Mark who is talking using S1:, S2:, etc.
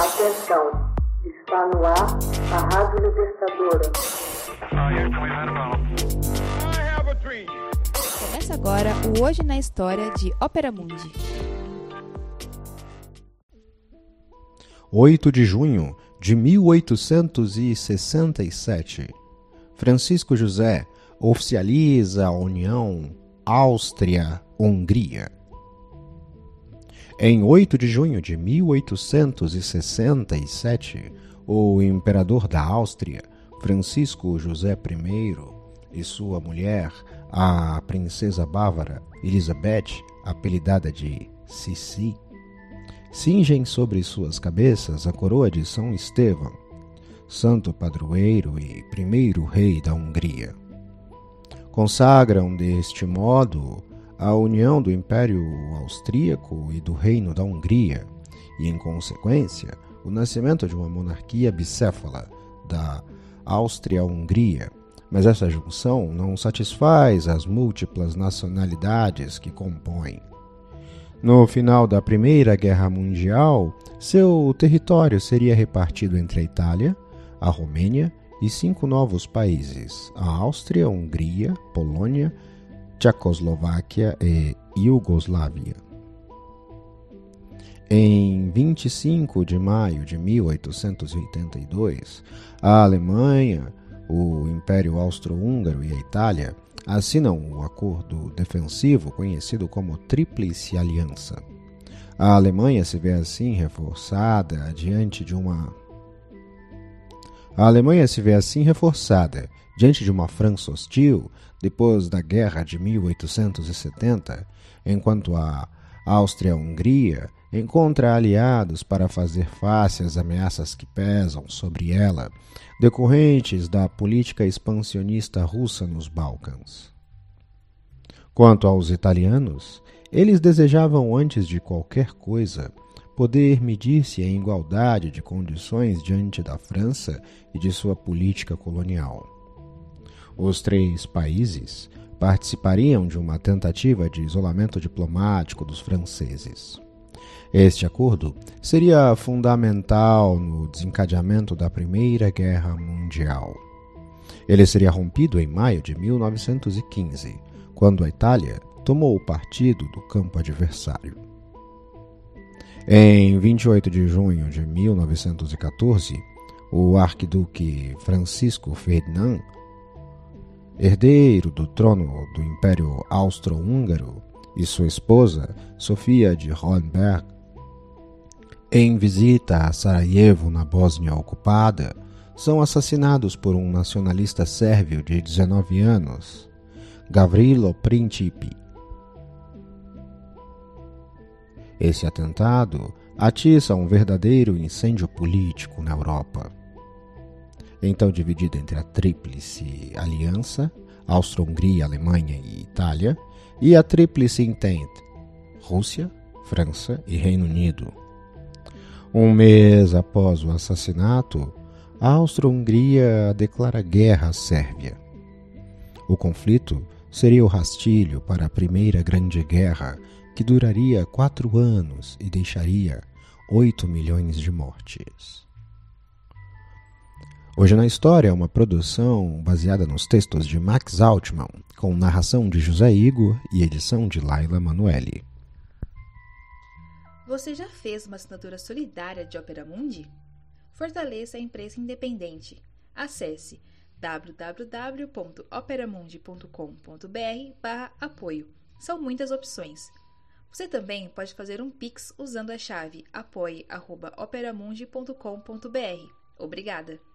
S1: Atenção, está no ar a Rádio Libertadora.
S2: Começa agora o Hoje na História de Ópera Mundi.
S3: 8 de junho de 1867. Francisco José oficializa a União Áustria-Hungria. Em 8 de junho de 1867, o imperador da Áustria, Francisco José I, e sua mulher, a princesa bávara Elizabeth, apelidada de Sissi, cingem sobre suas cabeças a coroa de São Estevão, santo padroeiro e primeiro rei da Hungria. Consagram deste modo a união do Império Austríaco e do Reino da Hungria, e, em consequência, o nascimento de uma monarquia bicéfala da Áustria-Hungria. Mas essa junção não satisfaz as múltiplas nacionalidades que compõem. No final da Primeira Guerra Mundial, seu território seria repartido entre a Itália, a Romênia e cinco novos países: a Áustria, Hungria, Polônia, Tchecoslováquia e Iugoslávia. Em 25 de maio de 1882, a Alemanha, o Império Austro-Húngaro e a Itália assinam o acordo defensivo conhecido como Tríplice Aliança. A Alemanha se vê assim reforçada diante de uma a Alemanha se vê assim reforçada diante de uma França hostil depois da Guerra de 1870, enquanto a Áustria-Hungria encontra aliados para fazer face às ameaças que pesam sobre ela, decorrentes da política expansionista russa nos Balcãs. Quanto aos italianos, eles desejavam, antes de qualquer coisa, poder medir-se em igualdade de condições diante da França e de sua política colonial. Os três países participariam de uma tentativa de isolamento diplomático dos franceses. Este acordo seria fundamental no desencadeamento da Primeira Guerra Mundial. Ele seria rompido em maio de 1915, quando a Itália tomou o partido do campo adversário. Em 28 de junho de 1914, o arquiduque Francisco Ferdinand herdeiro do trono do Império Austro-Húngaro, e sua esposa, Sofia de Hohenberg, em visita a Sarajevo, na Bósnia ocupada, são assassinados por um nacionalista sérvio de 19 anos, Gavrilo Principi. Esse atentado atiça um verdadeiro incêndio político na Europa então dividida entre a Tríplice Aliança, Áustria-Hungria, Alemanha e Itália, e a Tríplice Entente, Rússia, França e Reino Unido. Um mês após o assassinato, a Áustria-Hungria declara guerra à Sérvia. O conflito seria o rastilho para a Primeira Grande Guerra, que duraria quatro anos e deixaria oito milhões de mortes. Hoje na História é uma produção baseada nos textos de Max Altman, com narração de José Igor e edição de Laila Manuelli.
S2: Você já fez uma assinatura solidária de Opera Mundi? Fortaleça a imprensa independente. Acesse www.operamundi.com.br/apoio. São muitas opções. Você também pode fazer um Pix usando a chave apoie.operamundi.com.br. Obrigada!